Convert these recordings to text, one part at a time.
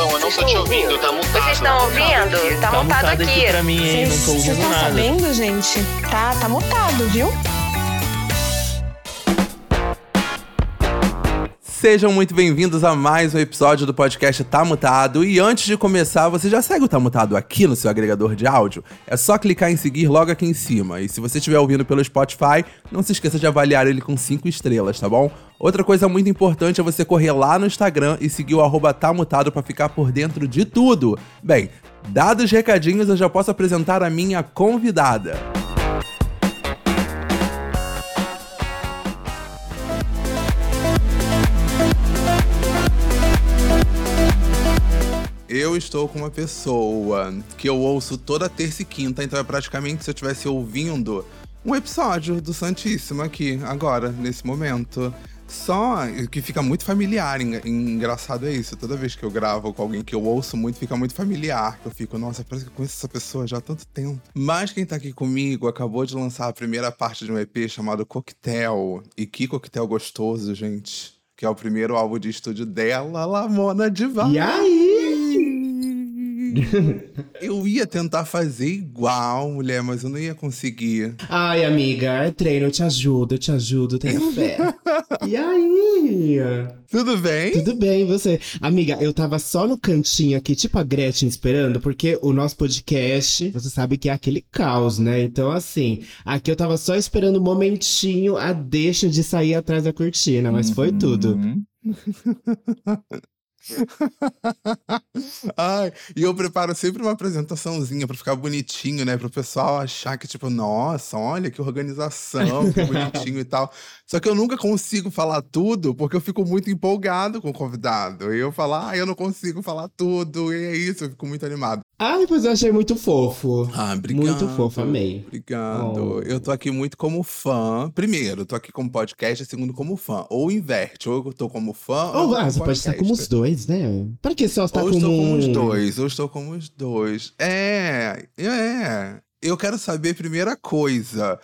Bom, eu não tô te ouvindo, tá mutado. Vocês estão ouvindo? Tá, Tá mutado mutado aqui aqui. pra mim, hein? Não tô Vocês ouvindo estão nada. sabendo, gente? Tá, tá mutado, viu? Sejam muito bem-vindos a mais um episódio do podcast Tá Mutado. E antes de começar, você já segue o Tá Mutado aqui no seu agregador de áudio? É só clicar em seguir logo aqui em cima. E se você estiver ouvindo pelo Spotify, não se esqueça de avaliar ele com 5 estrelas, tá bom? Outra coisa muito importante é você correr lá no Instagram e seguir o Tá Mutado pra ficar por dentro de tudo. Bem, dados os recadinhos, eu já posso apresentar a minha convidada. Eu estou com uma pessoa que eu ouço toda terça e quinta, então é praticamente se eu estivesse ouvindo um episódio do Santíssimo aqui, agora, nesse momento. Só que fica muito familiar, en- engraçado é isso. Toda vez que eu gravo com alguém que eu ouço muito, fica muito familiar. Que eu fico, nossa, parece que eu conheço essa pessoa já há tanto tempo. Mas quem tá aqui comigo acabou de lançar a primeira parte de um EP chamado Coquetel. E que coquetel gostoso, gente. Que é o primeiro álbum de estúdio dela, Lamona Diva. E aí? Eu ia tentar fazer igual, mulher, mas eu não ia conseguir. Ai, amiga, é treino, eu te ajudo, eu te ajudo, tenha fé. e aí? Tudo bem? Tudo bem, você? Amiga, eu tava só no cantinho aqui, tipo a Gretchen, esperando, porque o nosso podcast, você sabe que é aquele caos, né? Então, assim, aqui eu tava só esperando um momentinho a deixa de sair atrás da cortina, mas foi tudo. Ai, e eu preparo sempre uma apresentaçãozinha pra ficar bonitinho, né? Pro pessoal achar que, tipo, nossa, olha que organização, que bonitinho e tal. Só que eu nunca consigo falar tudo porque eu fico muito empolgado com o convidado. E eu falo, ah, eu não consigo falar tudo, e é isso, eu fico muito animado. Ai, pois eu achei muito fofo. Ah, obrigado. Muito fofo, amei. Obrigado. Oh. Eu tô aqui muito como fã. Primeiro, tô aqui como podcast, e segundo, como fã. Ou inverte, ou eu tô como fã. Ou ou ah, você pode estar como os dois, né? Pra que só estar Ou como estou como os dois, ou estou como os dois. É, é. Eu quero saber, primeira coisa.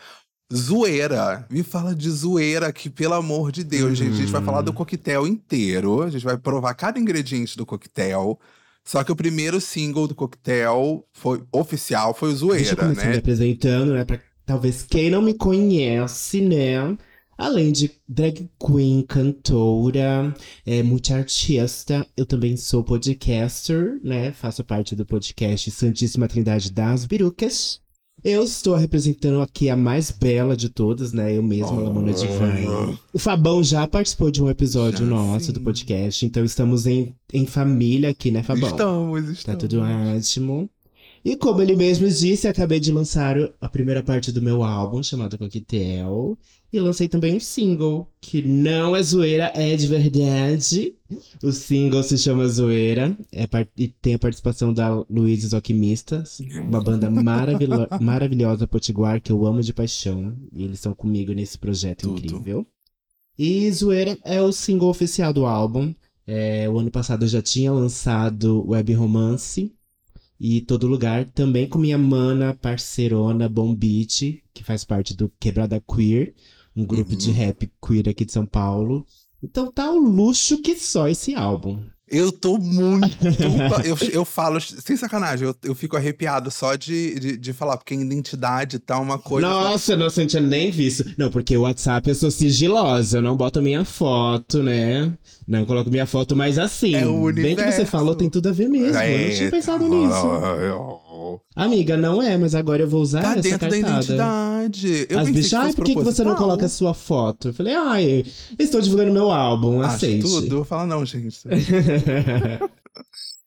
Zoeira. Me fala de zoeira aqui, pelo amor de Deus, gente. A gente vai falar Hum. do coquetel inteiro. A gente vai provar cada ingrediente do coquetel. Só que o primeiro single do coquetel foi oficial, foi o Deixa eu Zoeira, começar me né? apresentando, né? Pra talvez quem não me conhece, né? Além de drag queen, cantora, é, multiartista, eu também sou podcaster, né? Faço parte do podcast Santíssima Trindade das Birucas. Eu estou representando aqui a mais bela de todas, né? Eu mesma, Lamona Divine. O Fabão já participou de um episódio Já, nosso sim. do podcast, então estamos em, em família aqui, né, Fabão? Estamos, estamos. Tá tudo ótimo. E como ele mesmo disse, acabei de lançar a primeira parte do meu álbum, chamado Coquetel. E lancei também um single, que não é zoeira, é de verdade. O single se chama Zoeira, é e tem a participação da Luiz os Alquimistas, uma banda maravilo- maravilhosa potiguar que eu amo de paixão. E eles estão comigo nesse projeto Tudo. incrível. E Zoeira é o single oficial do álbum. É, o ano passado eu já tinha lançado Web Romance e Todo Lugar, também com minha mana parceirona Bom Beat, que faz parte do Quebrada Queer, um grupo Uhum. de rap queer aqui de São Paulo. Então tá o luxo que só esse álbum. Eu tô muito. eu, eu falo, sem sacanagem, eu, eu fico arrepiado só de, de, de falar, porque identidade tá uma coisa. Nossa, eu não tinha nem visto. Não, porque o WhatsApp eu sou sigilosa, eu não boto minha foto, né? Não coloco minha foto, mas assim, É o bem que você universo. falou, tem tudo a ver mesmo. Eu não tinha pensado nisso. Amiga, não é, mas agora eu vou usar Tá essa dentro da cartada. identidade. Eu As bichas, ai, por que, que você não coloca a sua foto? Eu falei, ai, estou divulgando meu álbum, Acho aceite. tudo. Fala, não, gente.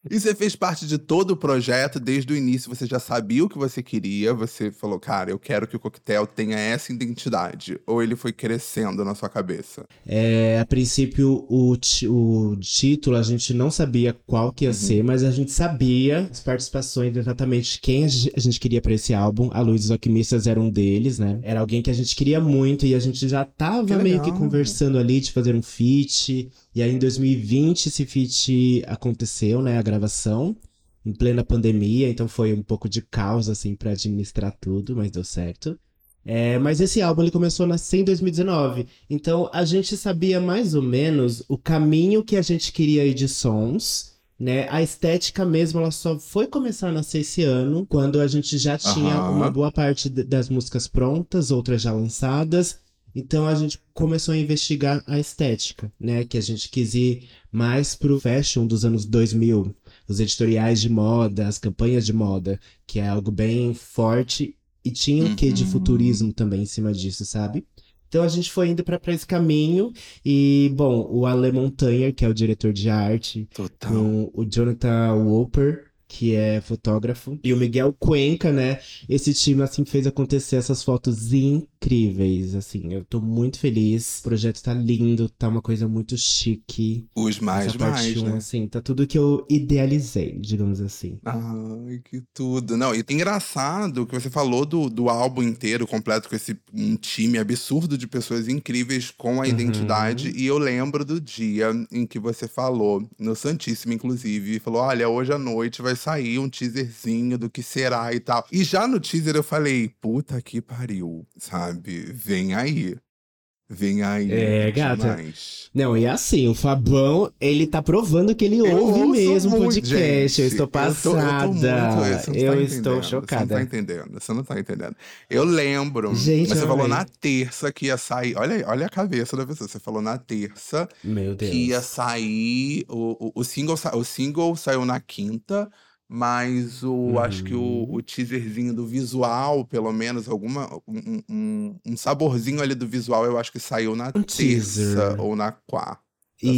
E você fez parte de todo o projeto, desde o início você já sabia o que você queria, você falou, cara, eu quero que o coquetel tenha essa identidade. Ou ele foi crescendo na sua cabeça? É, a princípio, o, o título a gente não sabia qual que ia Uhum. ser, mas a gente sabia as participações, exatamente quem a ge- a gente queria pra esse álbum. A Luiz dos Alquimistas era um deles, né? Era alguém que a gente queria muito e a gente já tava Que meio que conversando ali de fazer um feat. E aí em 2020 esse feat aconteceu, né? A gravação. Em plena pandemia, então foi um pouco de caos, assim, pra administrar tudo, mas deu certo. É, mas esse álbum ele começou a nascer em 2019. Então a gente sabia mais ou menos o caminho que a gente queria ir de sons. né? A estética mesmo, ela só foi começar a nascer esse ano, quando a gente já tinha Aham. uma boa parte das músicas prontas, outras já lançadas. Então a gente começou a investigar a estética, né? Que a gente quis ir mais pro fashion dos anos 2000, os editoriais de moda, as campanhas de moda, que é algo bem forte e tinha um quê de Uhum. futurismo também em cima disso, sabe? Então a gente foi indo pra pra esse caminho e, bom, o Ale Montanha, que é o diretor de arte, Total. com o Jonathan Wolper, que é fotógrafo, e o Miguel Cuenca, né? Esse time, assim, fez acontecer essas fotos incríveis, assim. Eu tô muito feliz. O projeto tá lindo, tá uma coisa muito chique. Os mais, Essa parte mais, um, né? assim, tá tudo que eu idealizei, digamos assim. Ai, que tudo. Não, e engraçado que você falou do, do álbum inteiro, completo, com esse um time absurdo de pessoas incríveis com a Uhum. identidade. E eu lembro do dia em que você falou, no Santíssimo, inclusive, e falou: olha, hoje à noite vai sair um teaserzinho do que será e tal. E já no teaser eu falei, puta que pariu, sabe? Vem aí. Vem aí. É, gata. demais. Não, e assim, o Fabão, ele tá provando que ele Eu ouve mesmo o muito, podcast. eu gente. estou tô- eu tô passada. muito- você não tá Eu estou entendendo, Você não chocada. tá entendendo, você não tá entendendo. Eu lembro. Gente, mas você eu falou na terça que ia sair. Olha, aí, olha a cabeça da pessoa. Você falou na terça Meu Deus. que ia sair. O, o, o single, o single saiu na quinta. Mas o, acho que o, Uhum. o teaserzinho do visual, pelo menos, alguma, um, um, um saborzinho ali do visual, eu acho que saiu na Um terça teaser. ou na quarta.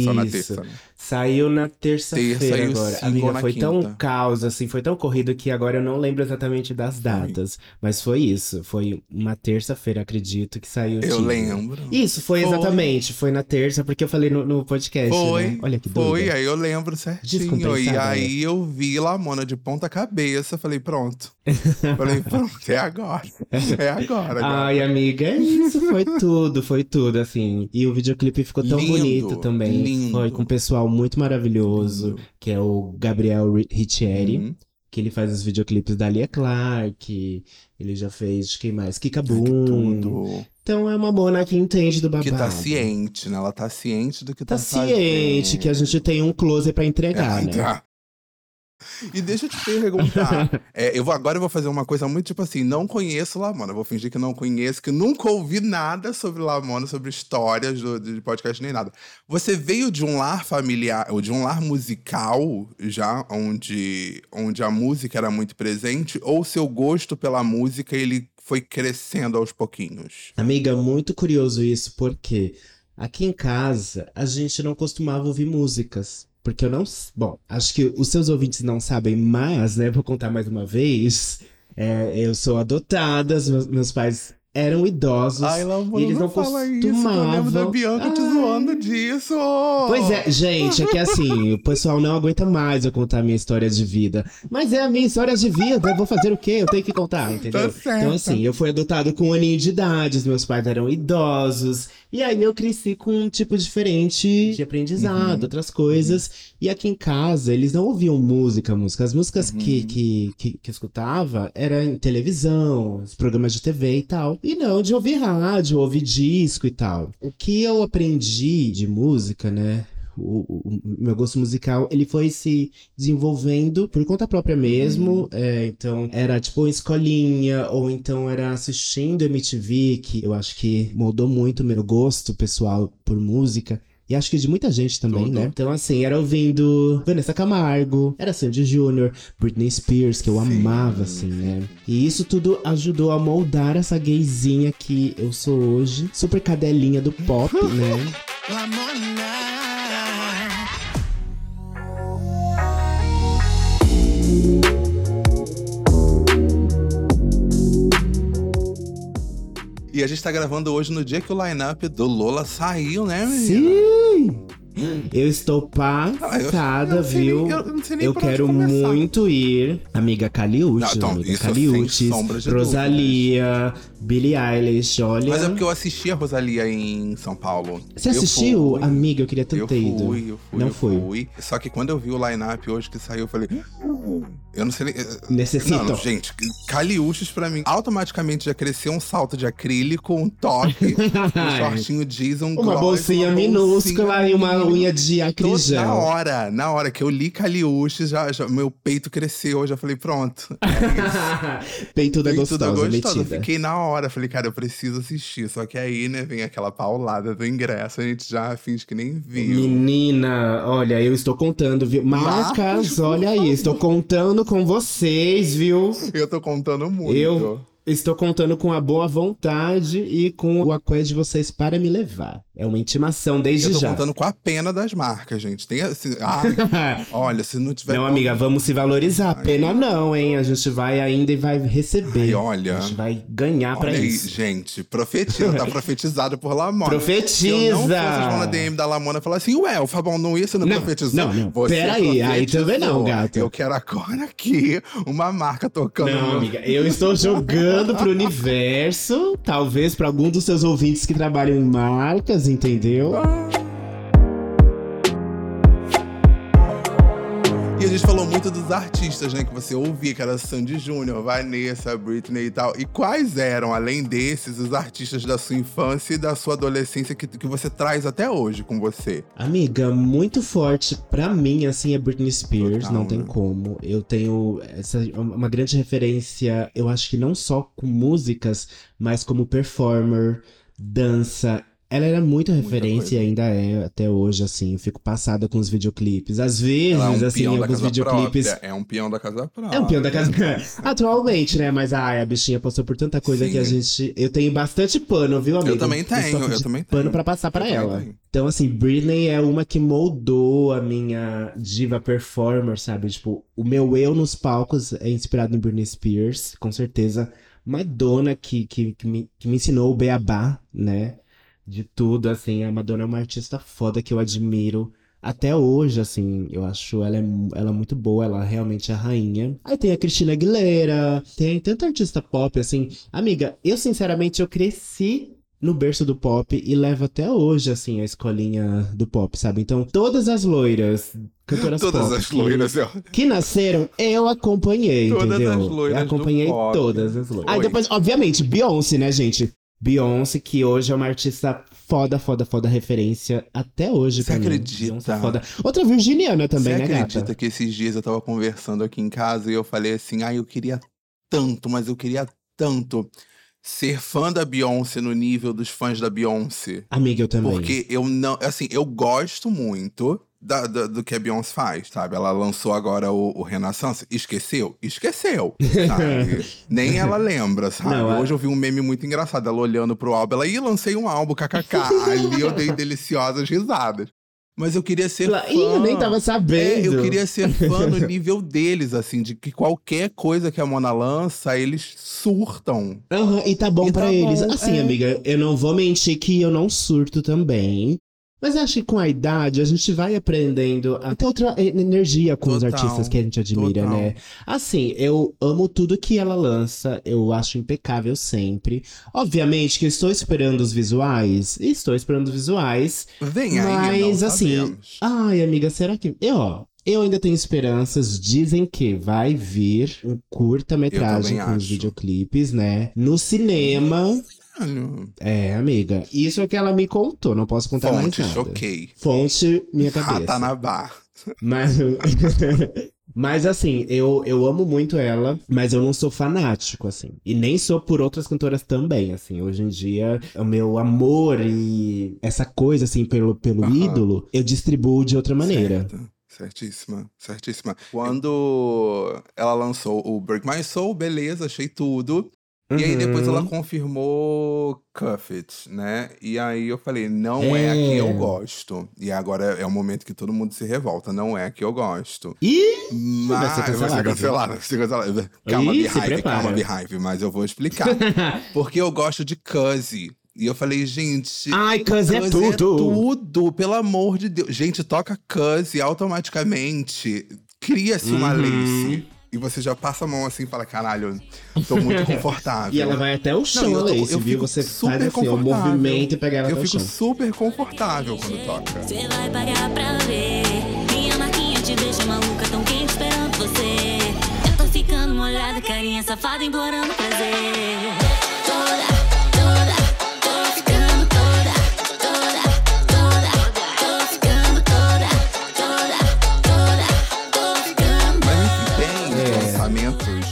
Só na Isso. terça, né? Saiu na Terça terça-feira agora. Amiga, na foi tão quinta. caos, assim, foi tão corrido que agora eu não lembro exatamente das datas. Mas foi isso. Foi uma terça-feira, acredito, que saiu Eu teaser. lembro. Isso, foi, Foi. exatamente. Foi na terça, porque eu falei no, no podcast, Foi, né? Olha que Foi, doida. aí eu lembro certinho. E Descompensada, aí eu vi Lamona de ponta cabeça, falei, pronto. falei, pronto, é agora. É agora, agora. Ai, amiga, é isso foi tudo, foi tudo, assim. E o videoclipe ficou tão Lindo, bonito também. Lindo. Foi com um pessoal muito maravilhoso, Lindo. que é o Gabriel Ri- Riccieri. Uhum. que ele faz os videoclipes da Lia Clark, ele já fez quem mais? Kika Ai, que Boom. tudo. Então é uma mona que entende do babado. Que tá ciente, né? Ela tá ciente do que Tá tá, ciente que a gente tem um close pra entregar, É, né? tá. E deixa eu te perguntar. é, eu vou, agora eu vou fazer uma coisa muito tipo assim: não conheço Lamona. Vou fingir que não conheço, que nunca ouvi nada sobre Lamona, sobre histórias do, de podcast nem nada. Você veio de um lar familiar, ou de um lar musical, já, onde, onde a música era muito presente, ou seu gosto pela música ele foi crescendo aos pouquinhos? Amiga, muito curioso isso, porque aqui em casa a gente não costumava ouvir músicas. Porque eu não. Bom, acho que os seus ouvintes não sabem, mas, né, vou contar mais uma vez. É, eu sou adotada, meus, meus pais eram idosos. Ai, Lamona, e eles não, não fala isso, eu lembro da costumavam. Bianca te Ai. zoando disso. Pois é, gente, é que assim, o pessoal não aguenta mais eu contar a minha história de vida. Mas é a minha história de vida, eu vou fazer o quê? Eu tenho que contar, entendeu? Tá. Então, assim, eu fui adotado com um aninho de idade, os meus pais eram idosos. E aí eu cresci com um tipo diferente de aprendizado, Uhum. outras coisas. E aqui em casa, eles não ouviam música, música. As músicas que, Uhum. que, que, que eu escutava eram em televisão, programas de TV e tal. E não de ouvir rádio, ouvir disco e tal. O que eu aprendi de música, né? O, o- meu gosto musical, ele foi se desenvolvendo por conta própria mesmo. É, então, era tipo escolinha, ou então era assistindo MTV, que eu acho que moldou muito o meu gosto pessoal por música. E acho que de muita gente também, né? Então, assim, era ouvindo Vanessa Camargo, era Sandy Júnior, Britney Spears, que eu Sim, amava, assim, né? E isso tudo ajudou a moldar essa gayzinha que eu sou hoje. Super cadelinha do pop, né? E a gente tá gravando hoje no dia que o line-up do Lola saiu, né, menina? Sim! Eu estou Ah, eu- passada, eu sei nem- viu? eu não sei nem Eu quero começar. muito ir. Amiga Caliucci, Não, então, amiga sombra de Rosalia, Billie Eilish, olha. Mas é porque eu assisti a Rosalia em São Paulo. Você Eu assistiu? fui. Amiga, eu queria Eu tanto ter ido. fui, eu fui, Não eu fui. fui. Só que quando eu vi o line-up hoje que saiu, eu falei. "Hum, Eu não sei nem. Necessitam. Não, gente, Caliuches pra mim automaticamente já cresceu um salto de acrílico, um toque, um shortinho jeans, um Uma gloss, bolsinha uma minúscula bolsinha e uma unha de acrígel. Na hora, na hora que eu li Caliuches, já, já- meu peito cresceu, eu já falei, pronto. Peituda Peito gostosa, da gostosa. metida. Fiquei na hora, falei, cara, eu preciso assistir. Só que aí, né, vem aquela paulada do ingresso, a gente já finge que nem viu. Menina, olha, eu estou contando, viu? Marcas, Marcos, olha aí, estou contando com vocês, viu? Eu tô contando muito. Eu estou contando com a boa vontade e com o apoio de vocês para me levar. É uma intimação desde Eu tô já. contando com a pena das marcas, gente. Tem assim. ai, olha, se não tiver. Não, amiga, vamos se valorizar. Pena não, hein? A gente vai ainda e vai receber. Ai, olha. A gente vai ganhar aí, isso. gente, profetiza, tá profetizado por Lamona. Profetiza! Se eu não fosse na DM da Lamona e falar assim, ué, o Fabão não ia, você não, Não, profetizou. não, não. Você Peraí, aí também não, gata. Eu quero agora aqui uma marca tocando. Não, amiga, eu estou jogando pro universo, talvez pra algum dos seus ouvintes que trabalham em marcas, entendeu? Gente falou muito dos artistas, né? Que você ouvia, que era Sandy Júnior, Vanessa, Britney e tal. E quais eram, além desses, os artistas da sua infância e da sua adolescência que, que você traz até hoje com você? Amiga, muito forte pra mim, assim, é Britney Spears, Total, não tem né? como. Eu tenho essa, uma grande referência, eu acho que não só com músicas, mas como performer, dança. Ela era muito referência e ainda é até hoje, assim. Eu fico passada com os videoclipes. Às vezes, Ela é um assim, alguns videoclipes. própria. É um peão da casa própria. É um peão da casa. Atualmente, né? Mas ai, a bichinha passou por tanta coisa Sim. que a gente. Eu tenho bastante pano, viu, amigo? Eu também tenho, eu de também Pano tenho. pra passar pra Eu ela. tenho. Então, assim, Britney é uma que moldou a minha diva performer, sabe? Tipo, o meu eu nos palcos é inspirado em Britney Spears, com certeza. Madonna que, que, que, me, que me ensinou o beabá, né? De tudo, assim. A Madonna é uma artista foda que eu admiro. Até hoje, assim, eu acho ela, é, ela é muito boa, ela realmente é a rainha. Aí tem a Cristina Aguilera, tem tanta artista pop, assim. Amiga, eu sinceramente, eu cresci no berço do pop e levo até hoje, assim, a escolinha do pop, sabe? Então, todas as loiras, cantoras Todas pop as que- loiras. eu- que nasceram, eu acompanhei, Todas entendeu? as loiras eu acompanhei do pop. todas as loiras. Aí Oi. depois, obviamente, Beyoncé, né, gente? Beyoncé, que hoje é uma artista foda, foda, foda, referência até hoje Você acredita? Beyoncé foda. Outra virginiana também, Você né, acredita gata? que esses dias eu tava conversando aqui em casa e eu falei assim, ai, eu queria tanto, mas eu queria tanto ser fã da Beyoncé no nível dos fãs da Beyoncé. Amiga, eu também. Porque eu não, assim, eu gosto muito da- da- do que a Beyoncé faz, sabe? Ela lançou agora o, o Renaissance. Esqueceu? Esqueceu, sabe? Nem ela lembra, sabe? Não, a- Hoje eu vi um meme muito engraçado, ela olhando pro álbum, ela, ih, lancei um álbum, kkk. Ali eu dei deliciosas risadas. Mas eu queria ser fã. Ih, eu nem tava É, sabendo. eu queria ser fã no nível deles, assim, de que qualquer coisa que a Mona lança, eles surtam. Aham, e tá bom E pra tá eles. bom, assim, é. amiga, eu não vou mentir que eu não surto também. Mas acho que com a idade a gente vai aprendendo a ter outra energia com os Total, artistas que a gente admira, total. né? Assim, eu amo tudo que ela lança, eu acho impecável sempre. Obviamente que eu estou esperando os visuais, estou esperando os visuais, Vem aí, mas assim, sabemos. ai, amiga, será que. Eu, ó. Eu ainda tenho esperanças. Dizem que vai vir um curta-metragem com também os acho. videoclipes, né? No cinema. Olha, É, amiga. Isso é que ela me contou. Não posso contar Fonte, mais nada. choquei. Fonte, minha cabeça. Ratanabá. Mas, mas assim, eu, eu amo muito ela, mas eu não sou fanático, assim. E nem sou por outras cantoras também, assim. Hoje em dia, o meu amor e essa coisa, assim, pelo, pelo Aham. ídolo, eu distribuo de outra maneira. Certo. Certíssima, certíssima. Quando ela lançou o Break My Soul, beleza, achei tudo. E aí depois ela Uhum. confirmou Cuff It, né? E aí eu falei, não é, a que É. eu gosto. E agora é o momento que todo mundo se revolta, não é a que eu gosto. Ih! Mas Vai ser vai ser cancelado, cancelada, vai ser cancelada. Calma, Ih, Beehive, prepara. calma, Beehive, mas eu vou explicar. Porque eu gosto de Cuzzy. E eu falei, gente, Ai, Cuz é Cuz tudo! tudo, pelo amor de Deus. Gente, toca Cuz e automaticamente cria-se uma Uhum. lace. E você já passa a mão assim e fala, caralho, tô muito confortável. E ela vai até o chão, Não, eu a tô- Lace, eu viu? fico Você super faz assim, o confortável. movimento e pega ela Eu fico chão. super confortável quando toca. Você vai pagar pra ver. Minha marquinha te deixa maluca, tão quente esperando você. novinha safada implorando prazer.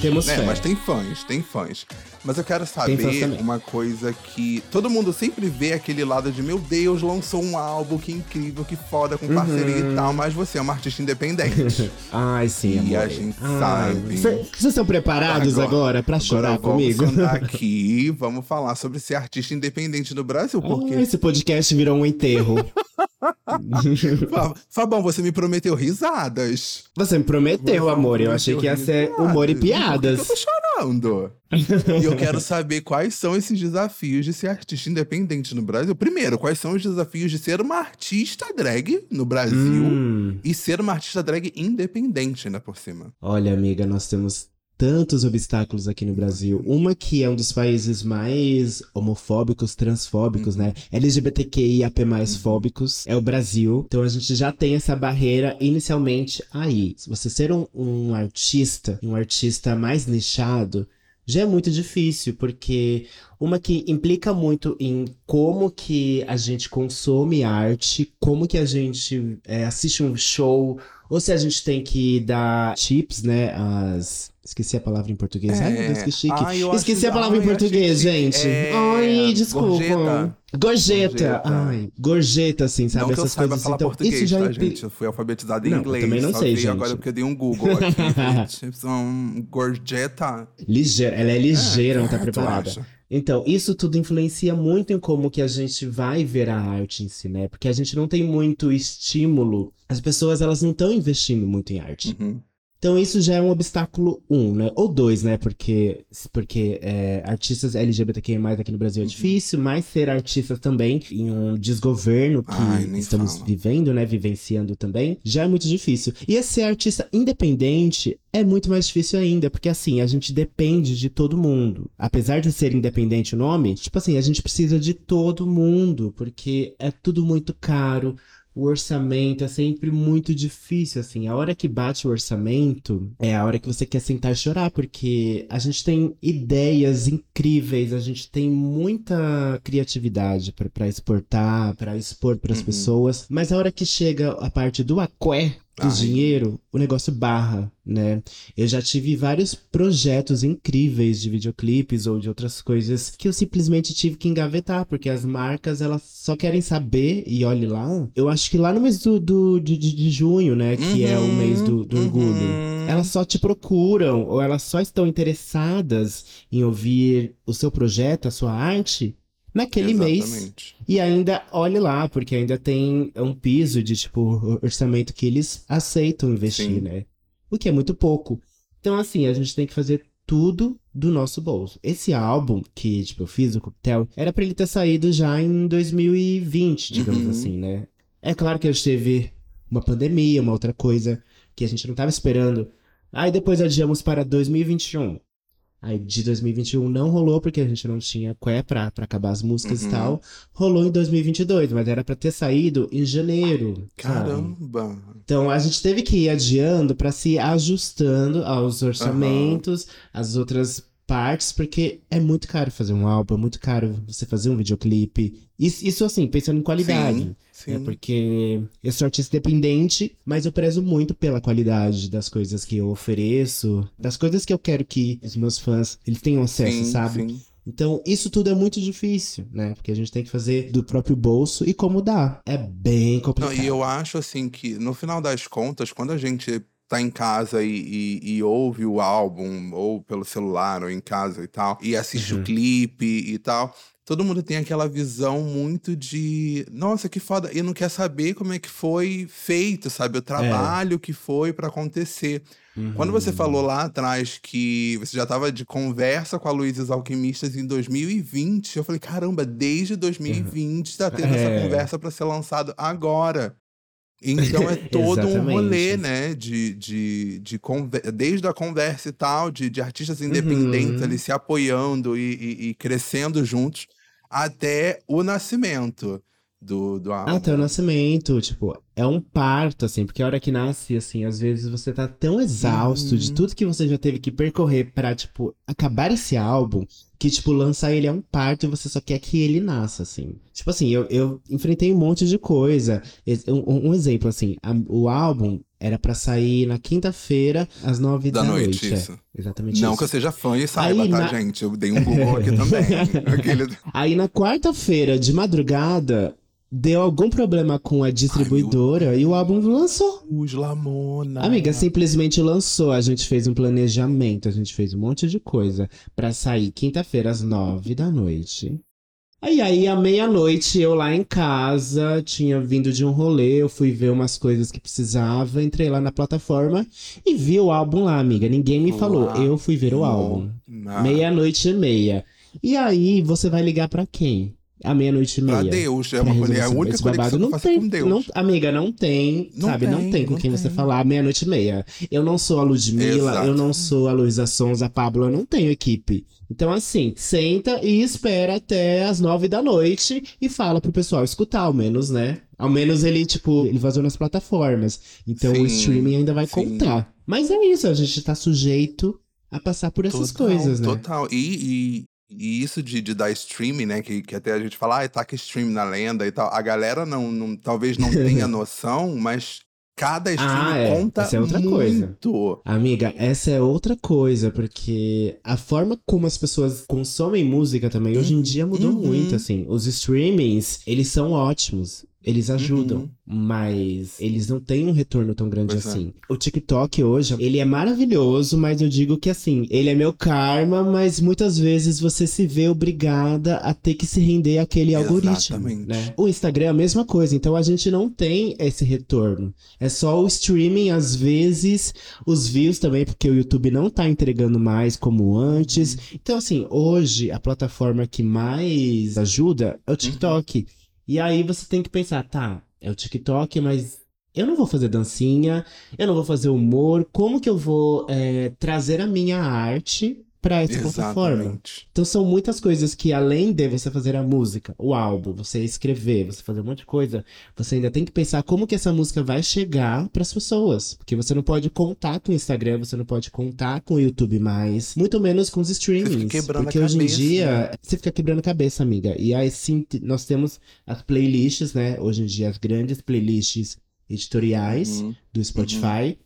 Temos né? fé. Mas tem fãs, tem fãs. Mas eu quero saber uma coisa que todo mundo sempre vê aquele lado de meu Deus, lançou um álbum, que incrível, que foda, com parceria Uhum. e tal, mas você é uma artista independente. Ai, sim, E amor. a gente Ai, sabe. cê- Vocês estão preparados agora, pra chorar Agora vamos comigo? sentar aqui, vamos falar sobre ser artista independente no Brasil, porque Ah, esse podcast virou um enterro. Fa- Fabão, você me prometeu risadas. Você me prometeu, Você amor. Eu prometeu achei que ia ser risadas. humor e Por que que piadas. Eu tô chorando. e eu quero saber quais são esses desafios de ser artista independente no Brasil. Primeiro, quais são os desafios de ser uma artista drag no Brasil Hum, e ser uma artista drag independente ainda por cima. olha, amiga, nós temos tantos obstáculos aqui no Brasil. Uma que é um dos países mais homofóbicos, transfóbicos, né? LGBTQIAP+, fóbicos, é o Brasil. Então a gente já tem essa barreira inicialmente aí. Se você ser um, um artista, um artista mais nichado, já é muito difícil, porque uma que implica muito em como que a gente consome arte, como que a gente é, assiste um show, ou se a gente tem que dar tips, né? As. Esqueci a palavra em português. Ai, meu Deus, que chique. É. Ai, eu Esqueci acho- a palavra em ai, eu achei português, gente. é, Ai, desculpa. gorjeta. Gorjeta. Ai, gorjeta, assim, sabe? não eu Essas coisas. Então, isso já tá, impli- gente? Eu fui alfabetizado em Não, eu inglês. também não sei, gente. agora porque eu dei um Google aqui. gorjeta. Ligeira, ela é ligeira, não tá preparada. Então, isso tudo influencia muito em como que a gente vai ver a arte em si, né? Porque a gente não tem muito estímulo. As pessoas, elas não estão investindo muito em arte. Uhum. Então, isso já é um obstáculo um, né? Ou dois, né? Porque, porque é, artistas LGBTQI+, aqui no Brasil é Uhum. difícil, mas ser artista também em um desgoverno que Ai, estamos fala. vivendo, né? Vivenciando também, já é muito difícil. E ser artista independente é muito mais difícil ainda, porque assim, a gente depende de todo mundo. Apesar de ser independente o nome, tipo assim, a gente precisa de todo mundo, porque é tudo muito caro. O orçamento é sempre muito difícil, assim. A hora que bate o orçamento é a hora que você quer sentar e chorar, porque a gente tem ideias incríveis, a gente tem muita criatividade pra exportar, pra expor pras Uhum. pessoas, mas a hora que chega a parte do aqué, do Ai. dinheiro, o negócio barra, né? Eu já tive vários projetos incríveis de videoclipes ou de outras coisas que eu simplesmente tive que engavetar, porque as marcas elas só querem saber, e olhe lá, eu acho que lá no mês do, do- de, de- junho, né? Que é o Uhum, mês do, do uhum. orgulho. Elas só te procuram, ou elas só estão interessadas em ouvir o seu projeto, a sua arte. Naquele mês. Exatamente. E ainda, olhe lá, porque ainda tem um piso de, tipo, orçamento que eles aceitam investir, Sim. né? O que é muito pouco. Então, assim, a gente tem que fazer tudo do nosso bolso. Esse álbum que, tipo, eu fiz, o Coquetel, era pra ele ter saído já em 2020, digamos Uhum. assim, né? É claro que a gente teve uma pandemia, uma outra coisa que a gente não tava esperando. Aí depois adiamos para 2021. Aí de 2021 não rolou porque a gente não tinha qué pra, pra acabar as músicas Uhum. e tal. Rolou em 2022, mas era pra ter saído em janeiro. sabe? Caramba. Então a gente teve que ir adiando pra se ajustando aos orçamentos, às outras partes, porque é muito caro fazer um álbum, é muito caro você fazer um videoclipe. Isso, isso assim, pensando em qualidade. Sim, sim. É porque eu sou artista independente, mas eu prezo muito pela qualidade das coisas que eu ofereço, das coisas que eu quero que os meus fãs eles tenham acesso, sim, sabe? sim. Então, isso tudo é muito difícil, né? Porque a gente tem que fazer do próprio bolso e como dá. É bem Não, complicado. e eu acho assim que, no final das contas, quando a gente tá em casa e, e- e ouve o álbum, ou pelo celular, ou em casa e tal, e assiste Uhum. o clipe e tal, todo mundo tem aquela visão muito de, nossa, que foda, e não quer saber como é que foi feito, sabe? O trabalho que foi pra acontecer. Quando você Uhum. falou lá atrás que você já tava de conversa com a Luísa os Alquimistas em 2020, eu falei, caramba, desde 2020 tá tendo essa É. conversa pra ser lançado agora. Então é todo um rolê, né? De, de, de conver- desde a conversa e tal, de, de artistas independentes Uhum. ali se apoiando e, e- e crescendo juntos, até o nascimento do, do álbum. Até o nascimento, tipo, é um parto, assim, porque a hora que nasce, assim, às vezes você tá tão exausto de Uhum. tudo que você já teve que percorrer pra, tipo, acabar esse álbum, que, tipo, lançar ele é um parto e você só quer que ele nasça, assim. Tipo assim, eu, eu enfrentei um monte de coisa. Um, um exemplo, assim, a- o álbum era pra sair na quinta-feira, às nove da, Da noite, é. isso. Exatamente Não isso. que eu seja fã e saiba, Aí, tá, na- gente? Eu dei um Google aqui também. Aquele... Aí na quarta-feira de madrugada, deu algum problema com a distribuidora e o álbum lançou. Os Lamona. Amiga, simplesmente lançou. A gente fez um planejamento, a gente fez um monte de coisa pra sair quinta-feira às nove da noite. Aí, aí, à meia-noite, eu lá em casa, tinha vindo de um rolê, eu fui ver umas coisas que precisava, entrei lá na plataforma e vi o álbum lá, amiga. Ninguém me falou, Lá. eu fui ver o álbum. Meia-noite e meia. E aí, você vai ligar pra quem? À meia-noite e meia. Pra Deus. É, uma, resolver é a única esse babado. que eu não tem, com Deus. não- amiga, não tem, Não sabe? não tem, tem com não quem você tem. falar meia-noite e meia. Eu não sou a Ludmilla, Exato. eu não sou a Luísa Sons, a Pablo, eu não tenho equipe. Então, assim, senta e espera até as nove da noite e fala pro pessoal escutar, ao menos, né? Ao menos ele, tipo, ele vazou nas plataformas. Então Sim, o streaming ainda vai sim. contar. Mas é isso, a gente tá sujeito a passar por essas Total, coisas, né? Total. E, e, isso de, de dar streaming, né? Que, que até a gente fala, ah, taca stream na lenda e tal. A galera não, não talvez não tenha noção, mas cada stream Ah, é. conta Essa é outra coisa. muito. Amiga, essa é outra coisa, porque a forma como as pessoas consomem música também hoje em dia mudou Uhum. muito, assim. Os streamings, eles são ótimos. Eles ajudam, Uhum. mas eles não têm um retorno tão grande Pois é. assim. O TikTok hoje, ele é maravilhoso, mas eu digo que assim, ele é meu karma, mas muitas vezes você se vê obrigada a ter que se render àquele algoritmo, Exatamente. né? O Instagram é a mesma coisa, então a gente não tem esse retorno. É só o streaming, às vezes, os views também, porque o YouTube não tá entregando mais como antes. Então, assim, hoje a plataforma que mais ajuda é o TikTok. E aí você tem que pensar, tá, é o TikTok, mas eu não vou fazer dancinha, eu não vou fazer humor, como que eu vou é, trazer a minha arte pra essa plataforma? Exatamente. Então são muitas coisas que além de você fazer a música, o álbum, você escrever, você fazer um monte de coisa, você ainda tem que pensar como que essa música vai chegar pras pessoas, porque você não pode contar com o Instagram, você não pode contar com o YouTube mais, muito menos com os streamings, quebrando a porque hoje em cabeça, dia né? você fica quebrando a cabeça, amiga. E aí sim, nós temos as playlists, né? Hoje em dia as grandes playlists editoriais Uhum. do Spotify,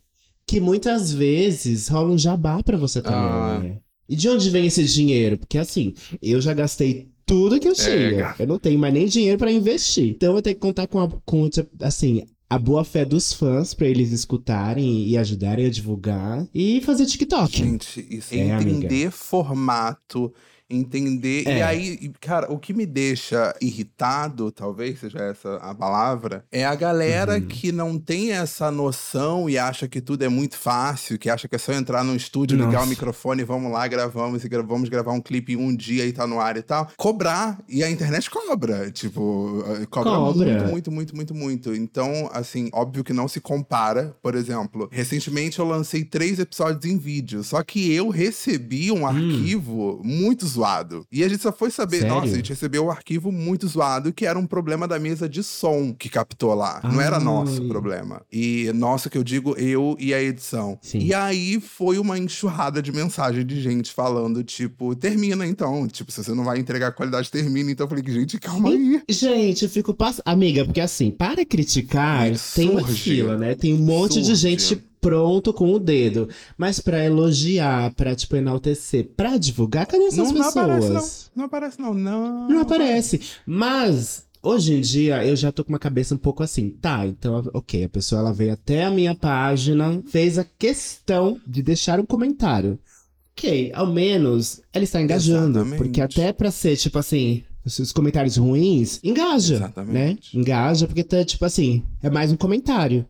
que muitas vezes rolam jabá pra você também, Ah. né? E de onde vem esse dinheiro? Porque assim, eu já gastei tudo que eu tinha. gata. eu não tenho mais nem dinheiro pra investir. Então eu tenho que contar com, a, com assim, a boa fé dos fãs pra eles escutarem e ajudarem a divulgar e fazer TikTok. Gente, isso é É, amiga. entender formato, entender. E É. aí, e, cara, o que me deixa irritado, talvez seja essa a palavra, é a galera Uhum. que não tem essa noção e acha que tudo é muito fácil, que acha que é só entrar num estúdio, ligar o Nossa. microfone, vamos lá, gravamos e gra- vamos gravar um clipe em um dia e tá no ar e tal. Cobrar. E a internet cobra. Tipo, eh, cobra, Cobra. muito, muito, muito, muito, muito. Então, assim, óbvio que não se compara. Por exemplo, recentemente eu lancei três episódios em vídeo. Só que eu recebi um arquivo muito zoado. E a gente só foi saber. Sério? Nossa, a gente recebeu um arquivo muito zoado que era um problema da mesa de som que captou lá. Não era Ai. nosso problema. E nossa, que eu digo eu e a edição. Sim. E aí foi uma enxurrada de mensagem de gente falando, tipo, termina então. Tipo, se você não vai entregar qualidade, termina. Então eu falei, gente, calma aí. Gente, eu fico passando. Amiga, porque assim, para criticar, É, tem uma surge. fila, né? Tem um monte de Surge. gente pronto com o dedo. Mas pra elogiar, pra, tipo, enaltecer, pra divulgar, cadê essas Não, não pessoas? aparece, não. Não aparece, não. Não, Não aparece. Mas. Hoje em dia eu já tô com uma cabeça um pouco assim, tá? Então, ok, a pessoa ela veio até a minha página, fez a questão de deixar um comentário. Ok, ao menos ela está engajando. Exatamente. Porque até pra ser, tipo assim, os os comentários ruins, engaja. Exatamente. Né? Engaja, porque tá, tipo assim, é mais um comentário.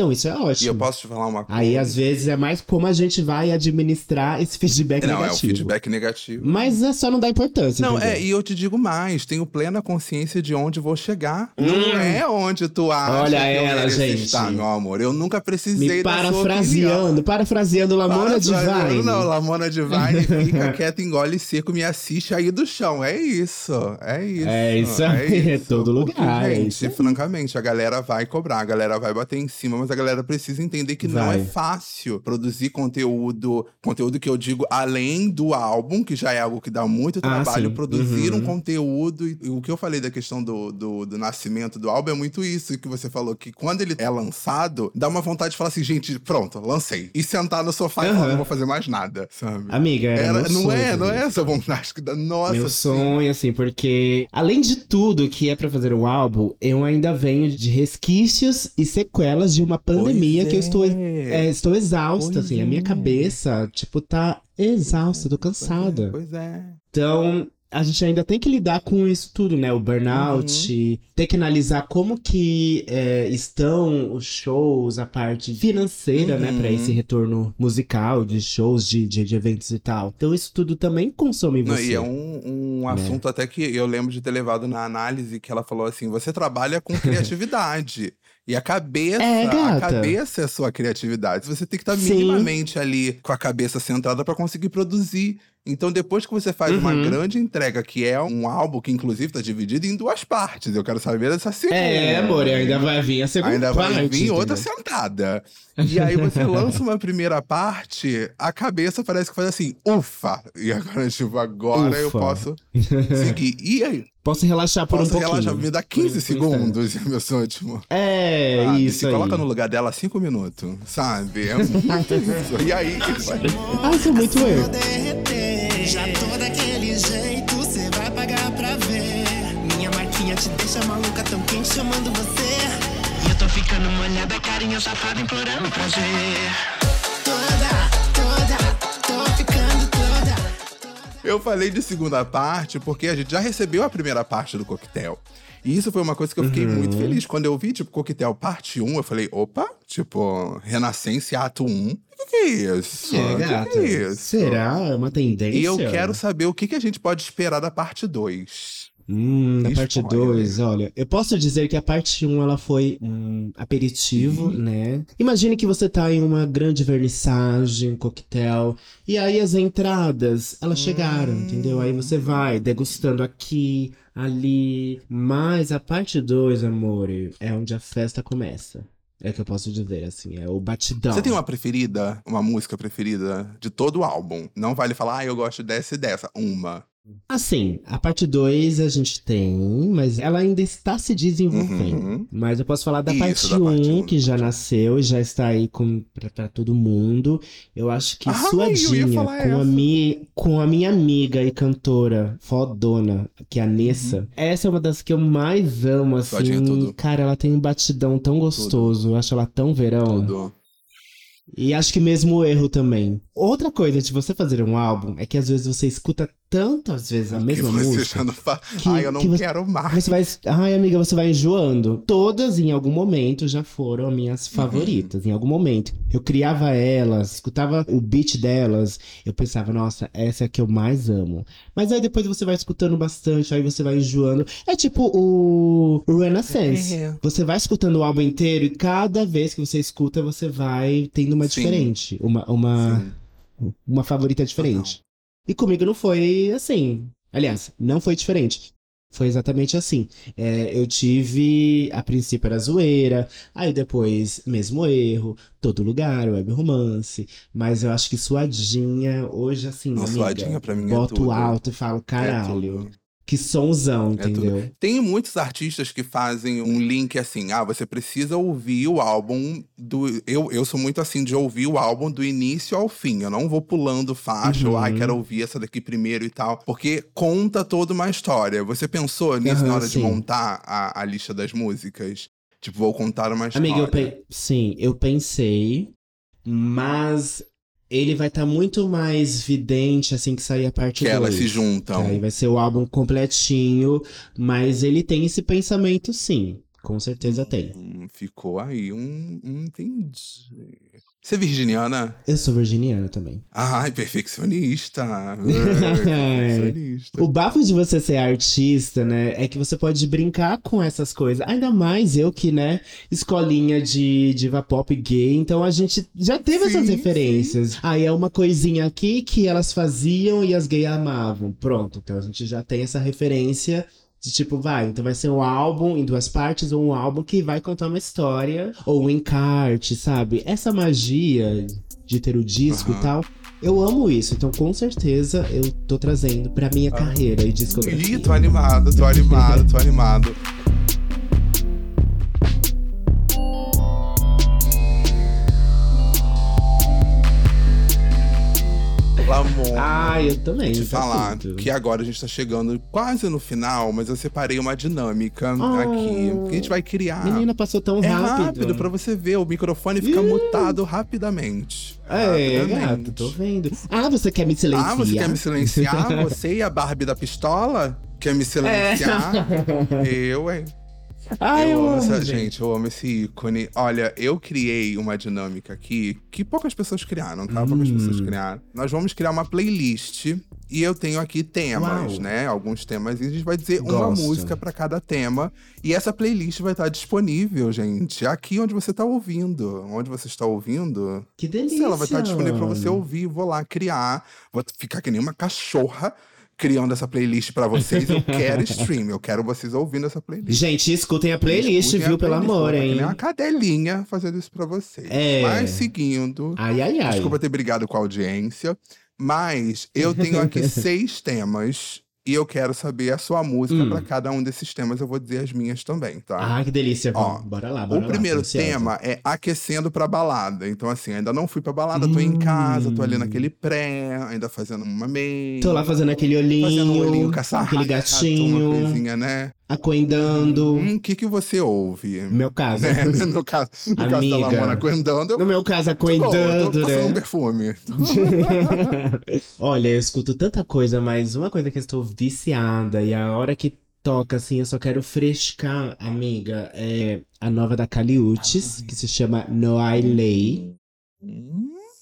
Então, isso é ótimo. E eu posso te falar uma coisa. Aí, às vezes, é mais como a gente vai administrar esse feedback Não, é o negativo. feedback negativo. Mas é só não dar importância, Não, entendeu? é, e eu te digo mais, tenho plena consciência de onde vou chegar. Não é onde tu acha Hum. Olha ela, gente. estar, meu amor. Eu nunca precisei Me parafraseando, parafraseando Lamona Parafraseando, Divine. Não, Lamona Divine fica quieta, engole seco, me assiste aí do chão. É isso, é isso. É isso aí, é todo Porque, lugar, é Gente, isso aí. francamente, a galera vai cobrar, a galera vai bater em cima, mas a galera precisa entender que não Vai. é fácil produzir conteúdo, conteúdo que eu digo além do álbum, que já é algo que dá muito Ah, trabalho, sim. produzir Uhum. um conteúdo. E o que eu falei da questão do, do, do nascimento do álbum é muito isso que você falou, que quando ele é lançado, dá uma vontade de falar assim, gente, pronto, lancei. E sentar no sofá e falar, não vou fazer mais nada, sabe? Amiga, era Era- não sonho é, não é essa vontade que dá. Nossa, Meu sonho, assim, porque além de tudo que é pra fazer um álbum, eu ainda venho de resquícios e sequelas de uma pandemia Pois que eu estou, é. é, estou exausta, Pois assim. A minha é. cabeça, tipo, tá exausta, tô cansada. Pois é. Então, a gente ainda tem que lidar com isso tudo, né? O burnout, Uhum. ter que analisar como que é, estão os shows, a parte financeira, né? Pra Uhum. esse retorno musical, de shows, de, de, de eventos e tal. Então, isso tudo também consome Não, você. e é um, um Né? assunto até que eu lembro de ter levado na análise que ela falou assim: você trabalha com criatividade. E a cabeça, É, a cabeça é a sua criatividade. Você tem que estar Sim. minimamente ali com a cabeça centrada pra conseguir produzir. Então, depois que você faz uma Uhum. grande entrega, que é um álbum que, inclusive, tá dividido em duas partes. Eu quero saber dessa segunda. É, amor, ainda vai vir a segunda Ainda vai parte, vir outra entendeu? sentada. E aí você lança uma primeira parte, a cabeça parece que faz assim, ufa! E agora, tipo, agora eu Ufa. posso seguir. E aí? Posso relaxar por Posso um pouquinho. relaxar? Me dá Por- 15 por segundos, meu último. É, Sabe? isso Se aí. coloca no lugar dela cinco minutos, sabe? É muito isso. E aí. Ah, isso é muito eu. derreter. Já tô daquele jeito, cê vai pagar pra ver. Minha marquinha te deixa maluca, tão quente chamando você. E eu tô ficando molhada, carinha safada, implorando prazer. Toda, toda, Eu falei de segunda parte porque a gente já recebeu a primeira parte do coquetel. E isso foi uma coisa que eu fiquei Uhum. muito feliz. Quando eu vi, tipo, coquetel parte 1, eu falei, opa, tipo, Renascença ato 1. O que, que é isso? É, O que que é isso? Será É uma tendência? E eu quero saber o que, que a gente pode esperar da parte 2. Hum, na parte Spoiler. 2, olha, eu posso dizer que a parte 1 um, ela foi um aperitivo, Uhum. né? Imagine que você tá em uma grande vernissagem, um coquetel, e aí as entradas, elas chegaram, Hum. entendeu? Aí você vai degustando aqui, ali, mas a parte 2, amor, é onde a festa começa. É o que eu posso dizer, assim, é o batidão. Você tem uma preferida, uma música preferida de todo o álbum? Não vale falar, ah, eu gosto dessa e dessa. Uma. Assim, a parte 2 a gente tem, mas ela ainda está se desenvolvendo. Uhum. Mas eu posso falar da Isso, parte da parte 1, um, que já nasceu e já está aí com, pra, pra todo mundo. Eu acho que Ah, suadinha com a, mi, com a minha amiga e cantora fodona, que é a Nessa. Essa é uma das que eu mais amo, assim. Cara, ela tem um batidão tão gostoso. Eu acho ela tão verão. Tudo. E acho que mesmo o erro também. Outra coisa de você fazer um álbum é que às vezes você escuta tantas vezes a Que mesma música. fala, que- ai, eu não que você- quero mais. Você vai. Ai, amiga, você vai enjoando. Todas, em algum momento, já foram minhas Uhum. favoritas. Em algum momento. Eu criava elas, escutava o beat delas. Eu pensava, nossa, essa é a que eu mais amo. Mas aí depois você vai escutando bastante, aí você vai enjoando. É tipo o, o Renaissance. É. Você vai escutando o álbum inteiro e cada vez que você escuta, você vai tendo uma Sim. diferente. Uma, uma, Sim. uma favorita diferente. E comigo não foi assim. Aliás, não foi diferente. Foi exatamente assim. É, eu tive. A princípio era zoeira, aí depois, mesmo erro, todo lugar, web romance. Mas eu acho que suadinha, hoje assim. Não, amiga, Suadinha pra mim é boto tudo. alto e falo, É caralho. tudo. Que sonzão, É entendeu? Tem muitos artistas que fazem um link assim, ah, você precisa ouvir o álbum do. Eu, eu sou muito assim de ouvir o álbum do início ao fim. Eu não vou pulando faixa, ou ai, Uhum. quero ouvir essa daqui primeiro e tal. Porque conta toda uma história. Você pensou nisso Aham, na hora sim. de montar a, a lista das músicas? Tipo, vou contar uma história. Amiga, eu pe... sim, eu pensei, mas ele vai estar muito mais vidente assim que sair a parte Que elas dois. se juntam. Que aí vai ser o álbum completinho, mas ele tem esse pensamento sim. Com certeza tem. Hum, ficou aí um, um entendi. Você é virginiana? Eu sou virginiana também. Ai, perfeccionista. É, perfeccionista. O bafo de você ser artista, né, é que você pode brincar com essas coisas. Ainda mais eu que, né, escolinha de diva pop gay, então a gente já teve Sim, essas referências. Aí é uma coisinha aqui que elas faziam e as gays amavam. Pronto, então a gente já tem essa referência de tipo, vai, então vai ser um álbum em duas partes ou um álbum que vai contar uma história ou um encarte, sabe? Essa magia de ter o disco Aham. e tal, eu amo isso. Então, com certeza, eu tô trazendo pra minha carreira e discografia. Ih, tô animado, tô animado, tô animado. Lamon. Ah, eu também. te tá falar que agora a gente tá chegando quase no final, mas eu separei uma dinâmica Ah. aqui que a gente vai criar. Menina, passou tão é rápido. rápido pra você ver, o microfone fica Ih. mutado rapidamente. É, gato, tô vendo. Ah, você quer me silenciar? Ah, você quer me silenciar? você e a Barbie da pistola? Quer me silenciar? Eu, hein? Ai, eu eu amo essa, gente. eu amo esse ícone. Olha, eu criei uma dinâmica aqui que poucas pessoas criaram, tá? Poucas Hum. pessoas criaram. Nós vamos criar uma playlist e eu tenho aqui temas, Uau. né? Alguns temas e a gente vai dizer uma Gosto. música pra cada tema. E essa playlist vai estar disponível, gente, aqui onde você tá ouvindo. Onde você está ouvindo, Que delícia. se ela vai estar disponível pra você ouvir, vou lá criar. Vou ficar que nem uma cachorra criando essa playlist pra vocês. Eu quero stream, eu quero vocês ouvindo essa playlist. Gente, escutem a playlist, Escutem a viu? Pelo playlist, amor, tá que hein? uma cadelinha fazendo isso pra vocês. É. Mas seguindo. Ai, ai, ai. Desculpa ter brigado com a audiência. Mas eu tenho aqui seis temas. E eu quero saber a sua música Hum. pra cada um desses temas. Eu vou dizer as minhas também, tá? Ah, que delícia. Ó, bora lá, bora O lá. primeiro tema é aquecendo pra balada. Então, assim, ainda não fui pra balada, tô em casa, tô ali Hum. naquele pré, ainda fazendo uma meia. Tô lá fazendo aquele olhinho, Fazendo um olhinho essa aquele gatinho, Uma coisinha, né? acoendando. Hum, O que que você ouve? Meu caso. Né? No caso, no caso da Amiga. Lamona coendando, eu No meu caso, acoendando, tô passando um né? perfume. Olha, eu escuto tanta coisa, mas uma coisa que eu estou viciada e a hora que toca, assim, eu só quero frescar, amiga, é a nova da Caliutes, que se chama No I Lay.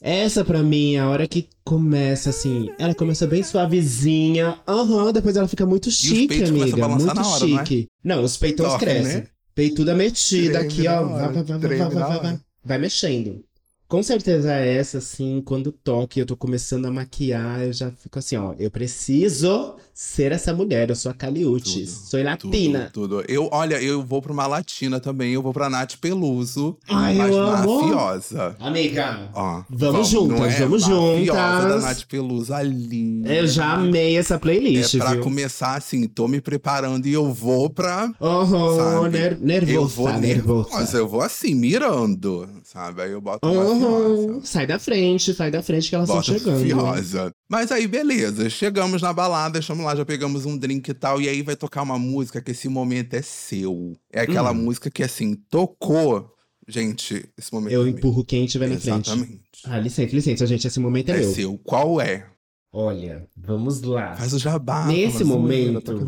Essa pra mim, a hora que começa assim, ela começa bem suavezinha, aham, depois ela fica muito chique, amiga, muito hora, não é? chique. Não, os peitões crescem. né? Peituda metida Treme aqui, ó, hora, vai, vai, vai, vai, vai, vai, vai, hora. vai mexendo. Com certeza essa, assim, quando toca e eu tô começando a maquiar, eu já fico assim, ó, eu preciso ser essa mulher, eu sou a Caliutes, sou latina. Tudo, tudo. Eu, olha, eu vou pra uma latina também, eu vou pra Nath Peluso, Ai, mas eu amo. mafiosa. Amiga, Ó, Vamos juntas, não é? vamos Mafiosa da juntas. Nath Peluso ali. eu já amei essa playlist, É pra viu? começar assim, tô me preparando e eu vou pra. Aham, Sabe? ner Eu nervosa, vou nervosa. nervosa, eu vou assim, mirando, sabe? Aí eu boto uma sai da frente, sai da frente que elas estão chegando. fiosa. Mas aí, beleza. Chegamos na balada, estamos lá, já pegamos um drink e tal. E aí vai tocar uma música que esse momento é seu. É aquela Hum. música que, assim, tocou. Gente, esse momento Eu é empurro quem tiver meu. na frente. Exatamente. Ah, licença, licença, gente, esse momento é, É meu. seu. Qual é? Olha, vamos lá. Faz o jabá. Nesse fala, zoeira, momento- Toca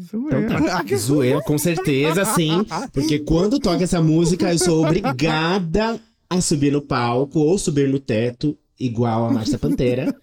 zoeira. Então tá, zoeira, com certeza, sim. Porque quando toca essa música, eu sou obrigada a subir no palco ou subir no teto, igual a Márcia Pantera.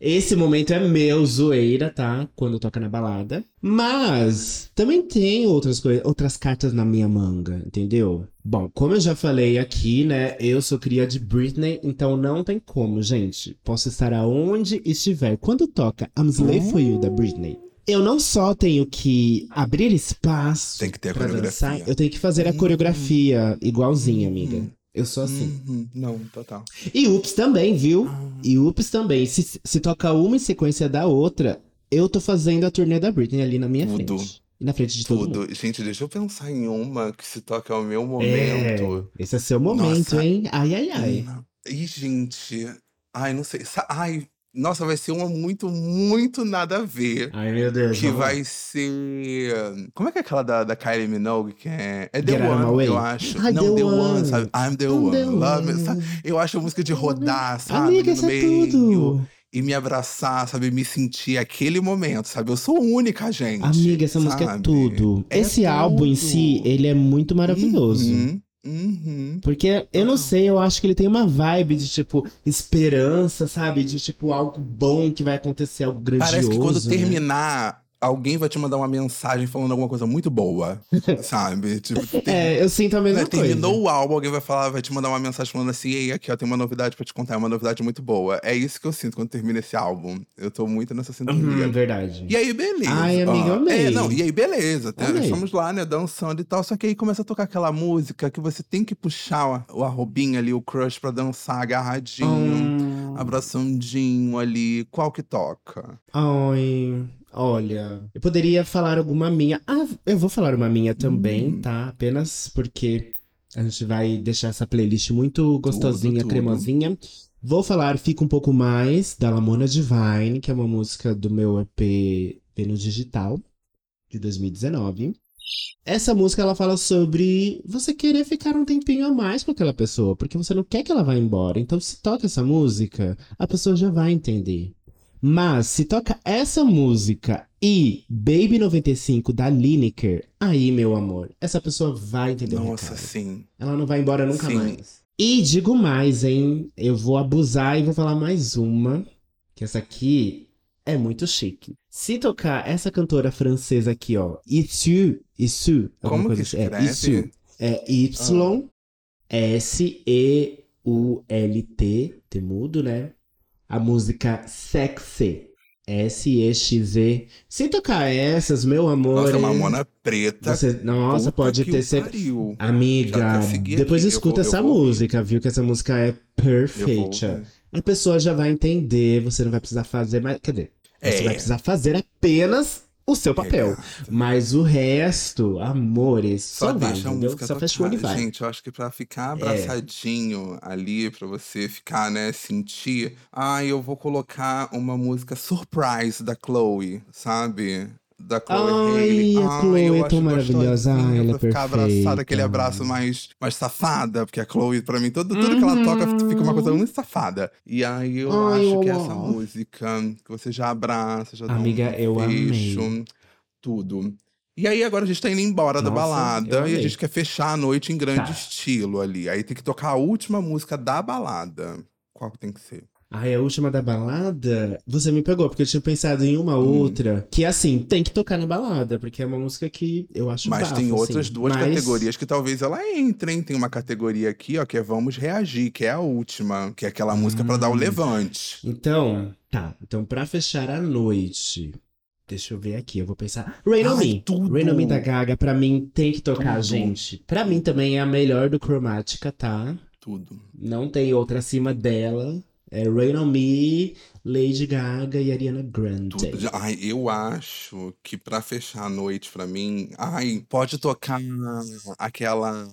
Esse momento é meu, zoeira, tá? Quando toca na balada. Mas também tem outras coisas, outras cartas na minha manga, entendeu? Bom, como eu já falei aqui, né? Eu sou cria de Britney, então não tem como, gente. Posso estar aonde estiver. Quando toca I'm Slave for You da Britney, eu não só tenho que abrir espaço Tem que ter a pra coreografia. dançar, eu tenho que fazer a coreografia igualzinha, amiga. Eu sou assim. Uhum. Não, total. E Ups também, viu? E Ups também. Se, se toca uma em sequência da outra, eu tô fazendo a turnê da Britney ali na minha Tudo. frente. E na frente de todo mundo. Tudo. Gente, deixa eu pensar em uma que se toca ao meu É, momento. esse é seu momento, Nossa. hein? Ai, ai, ai. Ih, gente. Ai, não sei. Sa- Ai, nossa, vai ser uma muito, muito nada a ver. Ai, meu Deus. Que vai ser. Como é que é aquela da, da Kylie Minogue? Que é. É The Get One, eu acho. Ai, não, The One. One, sabe? I'm the I'm One. the Love one. sabe? Eu acho a música de rodar, sabe? Amiga, no é meio. tudo. e me abraçar, sabe? Me sentir aquele momento, sabe? Eu sou única, gente. Amiga, essa música é sabe? tudo. É Esse álbum em tudo. si, ele é muito maravilhoso. Uhum, uhum. Porque eu não sei, eu acho que ele tem uma vibe de tipo esperança, sabe? De tipo algo bom que vai acontecer, algo grandioso. Parece que quando né? terminar, alguém vai te mandar uma mensagem falando alguma coisa muito boa, sabe? Tipo, tem- É, eu sinto a mesma né, coisa. terminou o álbum, alguém vai falar, vai te mandar uma mensagem falando assim, ei, aqui ó, tem uma novidade pra te contar, é uma novidade muito boa. É isso que eu sinto quando termina esse álbum. Eu tô muito nessa sintonia. Uhum, verdade. E aí, beleza. Ai, amiga, ó. amei. É, não, e aí, beleza. Amei. Estamos lá, né, dançando e tal. Só que aí começa a tocar aquela música que você tem que puxar o arrobinho ali, o crush, pra dançar agarradinho, Hum, abraçandinho ali. Qual que toca? Ai, olha, eu poderia falar alguma minha. Ah, eu vou falar uma minha também, Hum. tá? Apenas porque a gente vai deixar essa playlist muito gostosinha, tudo. cremosinha. Vou falar Fica um pouco mais da Lamona Divine, que é uma música do meu EP no Digital de 2019. Essa música ela fala sobre você querer ficar um tempinho a mais com aquela pessoa, porque você não quer que ela vá embora. Então, se toca essa música, a pessoa já vai entender. Mas se toca essa música e Baby 95 da Lineker, aí, meu amor, essa pessoa vai entender Nossa, sim. Ela não vai embora nunca Sim. mais. E digo mais, hein? Eu vou abusar e vou falar mais uma. Que essa aqui é muito chique. Se tocar essa cantora francesa aqui, ó. Issu. Issu. Como que assim. É, escreve? Issu. É Y-S-E-U-L-T. T mudo, né? A música Sexy. S-E-X-E. Se tocar essas, meu amor. Nossa, é- Mamona Preta. Você, nossa, pode ter pariu. Amiga, depois aqui, escuta vou- essa música, viu? Que essa música é perfeita. A pessoa já vai entender, você não vai precisar fazer mais. Quer dizer, você É. vai precisar fazer apenas o seu papel. Mas o resto, amores, só, Só vai, deixa a entendeu? Só fecha o olho e tocar. vai. É. Gente, eu acho que pra ficar abraçadinho ali, pra você ficar, né, sentir. Ah, eu vou colocar uma música surprise da Chloe, sabe? Da Chloe Ai, Haley. a Ai, Chloe é tão maravilhosa. Ai, ela é ficar abraçada, aquele abraço mais, mais safada, porque a Chloe, pra mim, tudo, tudo que ela toca fica uma coisa muito safada. E aí eu Ai, acho eu que essa amo. música, que você já abraça, já Amiga, dá um eu beijo, amei. tudo. E aí agora a gente tá indo embora da Nossa, eu balada e a gente quer fechar a noite em grande Tá. estilo ali. Aí tem que tocar a última música da balada. Qual que tem que ser? Ai, a última da balada, você me pegou, porque eu tinha pensado em uma Hum. outra que, assim, tem que tocar na balada, porque é uma música que eu acho Mas bafo, tem outras assim. duas Mas- categorias que talvez ela entre, hein? Tem uma categoria aqui, ó, que é Vamos Reagir, que é a última, que é aquela música pra dar o Hum. levante. Então, tá. Então, pra fechar a noite, deixa eu ver aqui, eu vou pensar. Rain on Me. Rain on Me da Gaga, pra mim, tem que tocar, Tudo. gente. Pra mim também é a melhor do Chromatica, tá? Tudo. Não tem outra acima dela. É Rain on Me, Lady Gaga e Ariana Grande. Tudo. Ai, eu acho que pra fechar a noite pra mim, ai, pode tocar aquela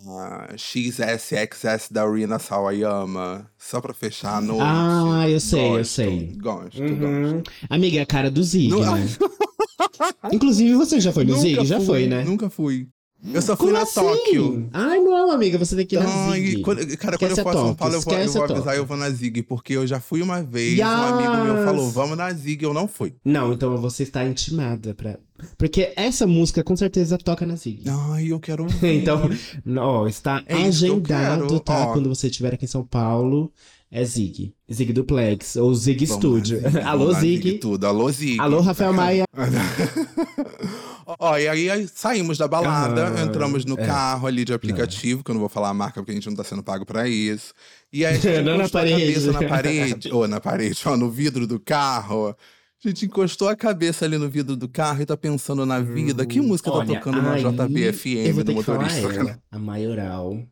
XSXS da Rina Sawayama, só pra fechar a noite. Ah, eu sei, eu Gosto, sei. Gosto, Uhum. gosto. Amiga, é a cara do Zig, Nu- né? Inclusive, você já foi no Zig? Já fui, foi, né? Nunca fui. Eu só fui Como na assim? Tóquio. Ai, não, amiga, você tem que ir na Ai, Zig. quando- cara, quando Esquece eu for a a São Tóquio, Paulo, eu vou, eu esquece vou a avisar, Tóquio. eu vou na Zig, porque eu já fui uma vez, um amigo meu falou, vamos na Zig, eu não fui. Não, então você está intimada pra. Porque essa música com certeza toca na Zig. Ai, eu quero ouvir. Então, ó, está É isso que eu agendado, quero, tá? ó. Quando você estiver aqui em São Paulo, é Zig. Zig Duplex, ou Zig Vamos Studio. na Zig, Alô, vamos na Zig. Tudo. Alô, Zig. Alô, Rafael Maia. Ó, e aí, aí saímos da balada, Aham, entramos no é. carro ali de aplicativo, que eu não vou falar a marca porque a gente não tá sendo pago pra isso. E aí a gente Não na parede. cabeça na parede, ou na parede, ó, no vidro do carro. A gente encostou a cabeça ali no vidro do carro e tá pensando na vida. que música tá Olha, tocando na aí JBFM eu vou do que falar motorista? ela, a maioral,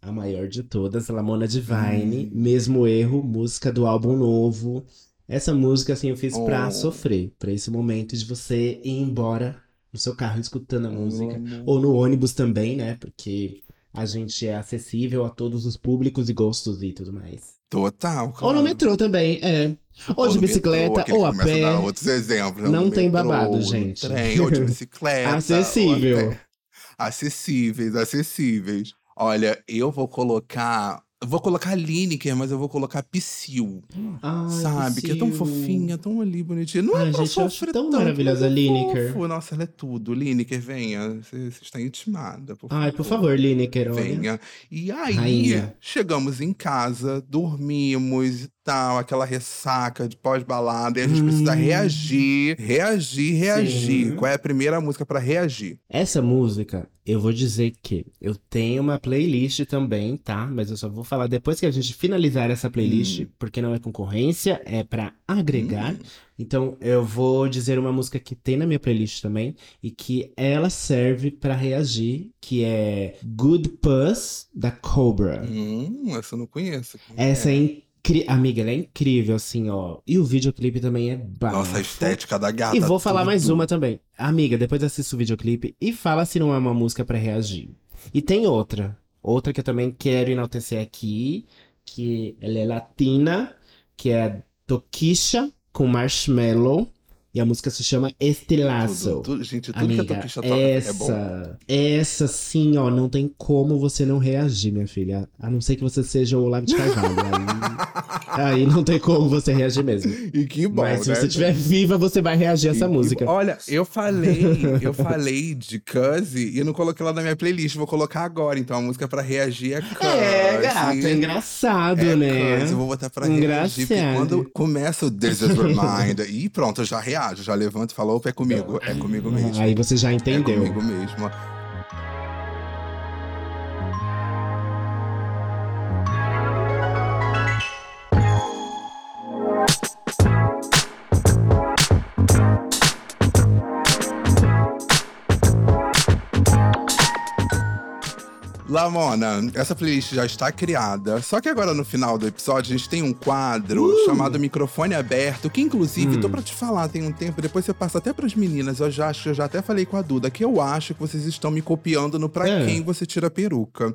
a maior de todas, Lamona Divine, Hum. mesmo erro, música do álbum novo. Essa música, assim, eu fiz pra Oh. sofrer, pra esse momento de você ir embora no seu carro escutando a música. Amo. Ou no ônibus também, né? Porque a gente é acessível a todos os públicos e gostos e tudo mais. Total. Ou no claro. metrô também, é. Ou, de no bicicleta, metrô, ou a pé. dar outros exemplos. Não no tem metrô, babado, gente. Trem, ou de bicicleta. ou a Acessível. Acessíveis, acessíveis. Olha, eu vou colocar vou colocar Lineker, mas eu vou colocar Psyu. Ai, sabe? Que é tão fofinha, tão ali bonitinha. Não Ai, é pra gente, sofrer tão tanto, maravilhosa a é Lineker. fofo. Nossa, ela é tudo. Lineker, venha. Você está intimada, por favor. Ai, por favor, Lineker, olha. Venha. E aí, Rainha. chegamos em casa, dormimos e tal, aquela ressaca de pós-balada, e a gente precisa Hum. reagir, reagir, reagir. Sim. Qual é a primeira música pra reagir? Essa música, eu vou dizer que eu tenho uma playlist também, tá? Mas eu só vou falar depois que a gente finalizar essa playlist, Hum. porque não é concorrência, é pra agregar. Então eu vou dizer uma música que tem na minha playlist também e que ela serve pra reagir, que é Good Puss da Cobra. Hum, essa eu não conheço. Essa é incrível. Amiga, ela é incrível, assim, ó. E o videoclipe também é bafo. Nossa, a estética da gata. E vou falar mais tudo. uma também. Amiga, depois assista o videoclipe e fala se não é uma música pra reagir. E tem outra. Outra que eu também quero enaltecer aqui, que ela é latina, que é Tokisha com Marshmallow. E a música se chama Estilazo. Tudo, tudo- gente, tudo Amiga, que a Toquisha toca é bom. essa, essa sim, ó, não tem como você não reagir, minha filha. A não ser que você seja o Olavo de Carvalho. aí, aí não tem como você reagir mesmo. E que bom, Mas se né? você estiver viva, você vai reagir a essa E- música. e- olha, eu falei, eu falei de Cuzzy e eu não coloquei lá na minha playlist, vou colocar agora. Então a música pra reagir é Cuzzy. É, gato, é engraçado, É né? Cuzzy, eu vou botar pra reagir. Porque Engraçado. quando começa o This is Reminder, e pronto, eu já reajo, já levanto e falo, opa, é comigo, é comigo mesmo. Aí você já É entendeu. comigo mesmo. Lamona, essa playlist já está criada. Só que agora no final do episódio a gente tem um quadro Uh! chamado Microfone Aberto, que inclusive, Hum. tô pra te falar, tem um tempo, depois você passa até pras meninas. Eu já acho eu já até falei com a Duda, que eu acho que vocês estão me copiando no pra É. quem você tira a peruca.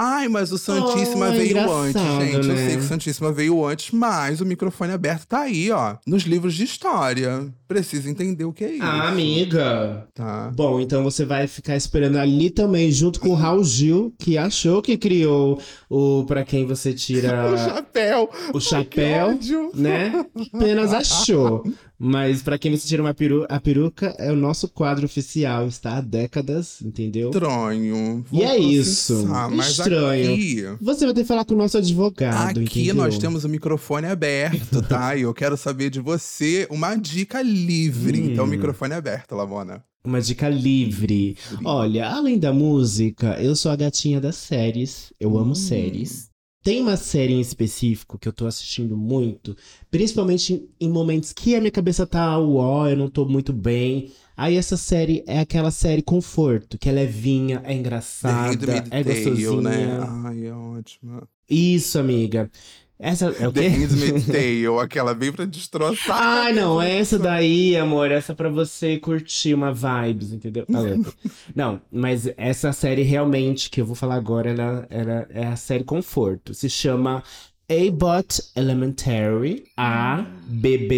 Ai, mas o Santíssima Oh, veio antes, gente. Eu né? sei que o Santíssima veio antes, mas o microfone aberto tá aí, ó. Nos livros de história. Precisa entender o que é isso. Ah, amiga. Tá. Bom, então você vai ficar esperando ali também, junto com o Raul Gil, que achou que criou o Pra Quem Você O Tira chapéu. o Chapéu, né? Apenas achou. Mas pra quem você tira uma peru a peruca, é o nosso quadro oficial, está há décadas, entendeu? Estranho. E é isso. Estranho. aqui, Você vai ter que falar com o nosso advogado, aqui entendeu? nós temos o microfone aberto, tá? E eu quero saber de você uma dica livre. Hum. Então, microfone aberto, Lamona. Uma dica livre. Olha, além da música, eu sou a gatinha das séries. Eu amo Hum. séries. Tem uma série em específico que eu tô assistindo muito, principalmente em- momentos que a minha cabeça tá uó, eu não tô muito bem. Aí essa série é aquela série conforto, que é levinha, é engraçada, é Tale, gostosinha. né? Ai, é ótima. Isso, amiga. Essa é o The quê? Handmaid's Tale, aquela bem pra destroçar. Ai, não, essa daí, amor, essa é pra você curtir uma vibes, entendeu? Ah, louco. não, mas essa série realmente que eu vou falar agora, ela, ela é a série Conforto. Se chama A-Bot Elementary, A-B-B-O-T-T,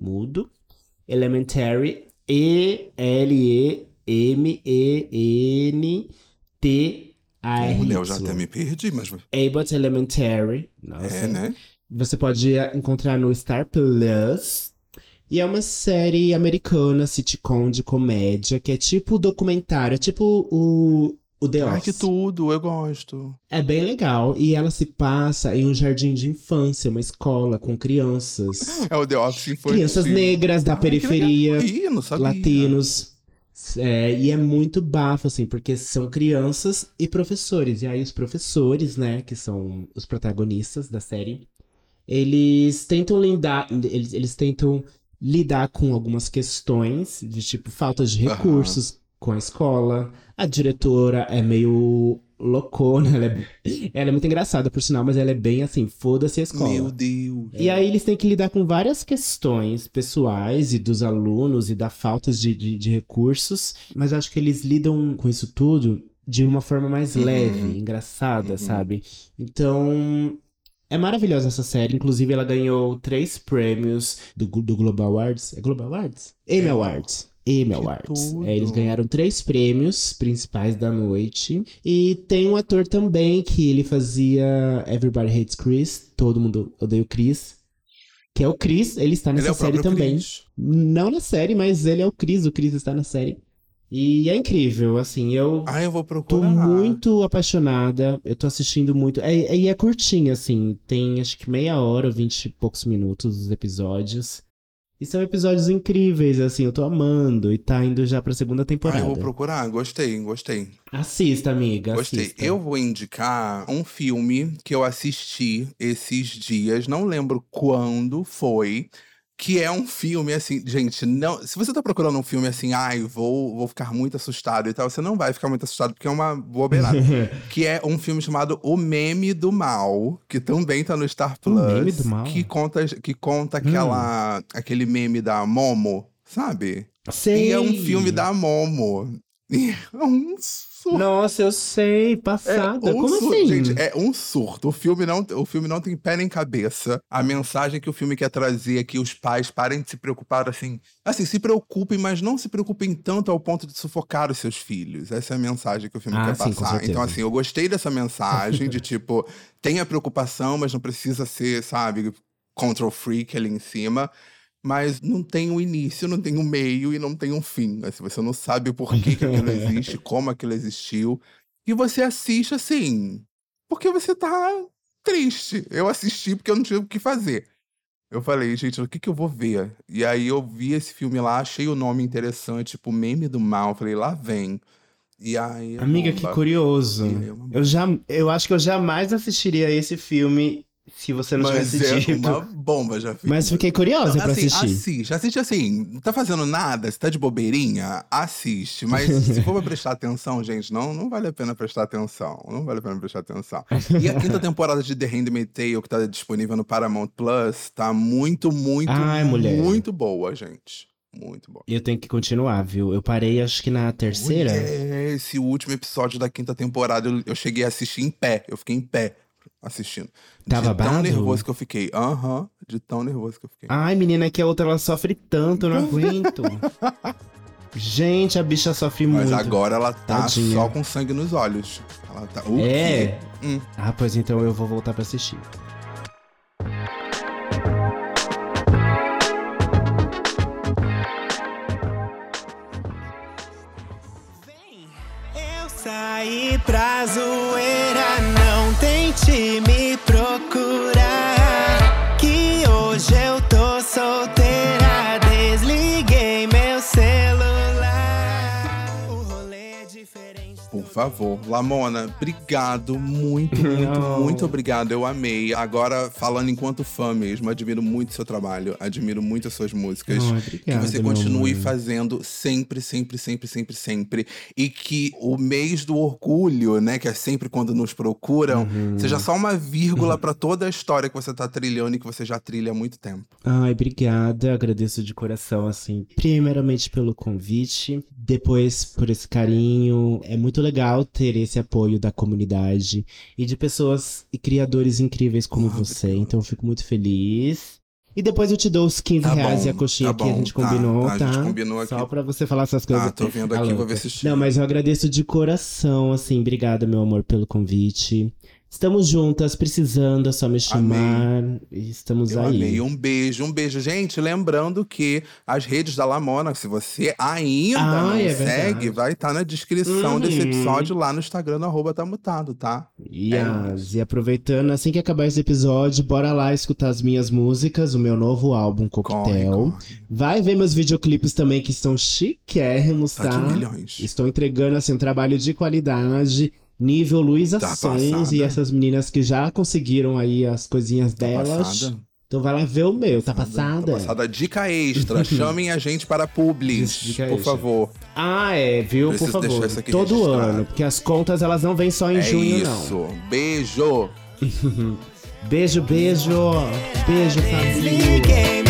mudo, Elementary, E-L-E-M-E-N-T-A-R. Mulher, eu já até me perdi, mas. Abbott Elementary. Nossa. É, né? Você pode encontrar no Star Plus. E é uma série americana, sitcom de comédia, que é tipo documentário, é tipo o, o The Ai, Office. que tudo, eu gosto. É bem legal. E ela se passa em um jardim de infância, uma escola com crianças. É o The Office infantil. Crianças negras da Ai, periferia. Ih, latinos. É, e é muito bafo, assim, porque são crianças e professores. E aí os professores, né, que são os protagonistas da série, eles tentam lidar, eles, eles tentam lidar com algumas questões de tipo falta de recursos com a escola. A diretora é meio loucona, ela é, ela é muito engraçada, por sinal, mas ela é bem assim, foda-se a escola. Meu Deus. E aí eles têm que lidar com várias questões pessoais e dos alunos e da falta de, de, de recursos, mas acho que eles lidam com isso tudo de uma forma mais Uhum. leve, engraçada, Uhum. sabe? Então, é maravilhosa essa série. Inclusive, ela ganhou três prêmios do, do Global Awards. É Global Awards? Emmy É. Awards. Emmy Awards. É, eles ganharam três prêmios principais da noite. E tem um ator também que ele fazia Everybody Hates Chris. Todo mundo odeia o Chris. Que é o Chris, ele está Ele nessa é o série também. Chris. Não na série, mas ele é o Chris, o Chris está na série. E é incrível, assim, eu Ah, eu vou tô procurar. muito apaixonada. Eu tô assistindo muito. É, é- e é curtinho, assim. Tem acho que meia hora, vinte e poucos minutos os episódios. E são episódios incríveis, assim, eu tô amando. E tá indo já pra segunda Ah, temporada. eu vou procurar. Gostei, gostei. Assista, amiga. Gostei. assista. Eu vou indicar um filme que eu assisti esses dias, não lembro quando foi, que é um filme assim, gente, não, se você tá procurando um filme assim, ai, vou, vou ficar muito assustado e tal, você não vai ficar muito assustado porque é uma bobeirada. que é um filme chamado O Meme do Mal, que também tá no Star Plus, Meme do Mal? Hum. que conta que conta aquela aquele meme da Momo, sabe? Sei. E é um filme da Momo. E é um surto. Nossa, eu sei. É Passada. um Como surto, assim? gente, é um surto. O filme, não, o filme não tem pé nem cabeça. A mensagem que o filme quer trazer é que os pais parem de se preocupar assim. Assim, se preocupem, mas não se preocupem tanto ao ponto de sufocar os seus filhos. Essa é a mensagem que o filme Ah, quer sim, passar. Então, assim, eu gostei dessa mensagem de tipo, tenha preocupação, mas não precisa ser, sabe, control freak ali em cima. Mas não tem um início, não tem um meio e não tem um fim. Assim, você não sabe por que, que aquilo existe, como aquilo existiu. E você assiste assim, porque você tá triste. Eu assisti porque eu não tinha o que fazer. Eu falei, gente, o que que eu vou ver? E aí eu vi esse filme lá, achei o nome interessante, tipo, Meme do Mal. Falei, lá vem. E aí. Amiga, que bomba. curioso. Ele é Eu, já, eu acho que eu jamais assistiria esse filme se você não Mas tivesse é dito. uma bomba, já fiz. Mas fiquei curiosa Não, pra assim, assistir. Assiste, assiste assim. Não tá fazendo nada, você tá de bobeirinha, assiste. Mas se for pra prestar atenção, gente, não, não vale a pena prestar atenção. Não vale a pena prestar atenção. E a quinta temporada de The Handmaid's Tale, que tá disponível no Paramount Plus, tá muito, muito, Ai, mulher. muito boa, gente. Muito boa. Eu tenho que continuar, viu? Eu parei, acho que na terceira. Mulher, esse último episódio da quinta temporada, eu, eu cheguei a assistir em pé. Eu fiquei em pé assistindo. Tá de tão nervoso que eu fiquei. Aham, de tão nervoso que eu fiquei. Ai, menina, é que a outra ela sofre tanto, eu não aguento. Gente, a bicha sofre Mas muito. agora ela tá Tadinha. só com sangue nos olhos. Ela tá. O É. quê? Hum. Ah, pois então eu vou voltar pra assistir. Eu saí pra zoeira, não tente me favor, Lamona, obrigado, muito, muito, Não. muito obrigado. Eu amei. Agora, falando enquanto fã mesmo, admiro muito seu trabalho, admiro muito as suas músicas. Que obrigado, você meu continue fazendo sempre, sempre, sempre, sempre, sempre. E que o mês do orgulho, né, que é sempre quando nos procuram, Uhum. seja só uma vírgula pra toda a história que você tá trilhando e que você já trilha há muito tempo. Ai, obrigada. Agradeço de coração, assim, primeiramente pelo convite, depois por esse carinho. É muito legal ter esse apoio da comunidade e de pessoas e criadores incríveis como Ah, você. obrigado. Então eu fico muito feliz. E depois eu te dou os 15 Tá reais bom, e a coxinha tá que a bom, gente tá, combinou, tá, tá? a gente combinou aqui. Só pra você falar essas coisas. Ah, tô vendo aqui, Tá vou ver se. Não, mas eu agradeço de coração, assim. Obrigada, meu amor, pelo convite. Estamos juntas, precisando, é só me chamar. E Estamos Eu aí. amei. Um beijo, um beijo. Gente, lembrando que as redes da Lamona, se você ainda Ah, não é segue, verdade. vai estar na descrição Uhum. desse episódio lá no Instagram, no arroba tá mutado, tá? Yes. E aproveitando, assim que acabar esse episódio, bora lá escutar as minhas músicas, o meu novo álbum Coquetel. corre. Vai ver meus videoclipes também, que estão chiquérrimos, Tá tá? milhões. Estou entregando, assim, um trabalho de qualidade, nível Luísa Tá e essas meninas que já conseguiram aí as coisinhas Tá delas. passada? Então vai lá ver o meu, tá passada? Tá passada. Dica extra. Chamem a gente para publis, Dica por extra. favor. Ah, é, viu? Preciso Por deixar favor. isso aqui Todo registrado. ano, porque as contas elas não vêm só em é junho, não. isso. Beijo. Beijo, beijo. Beijo, família.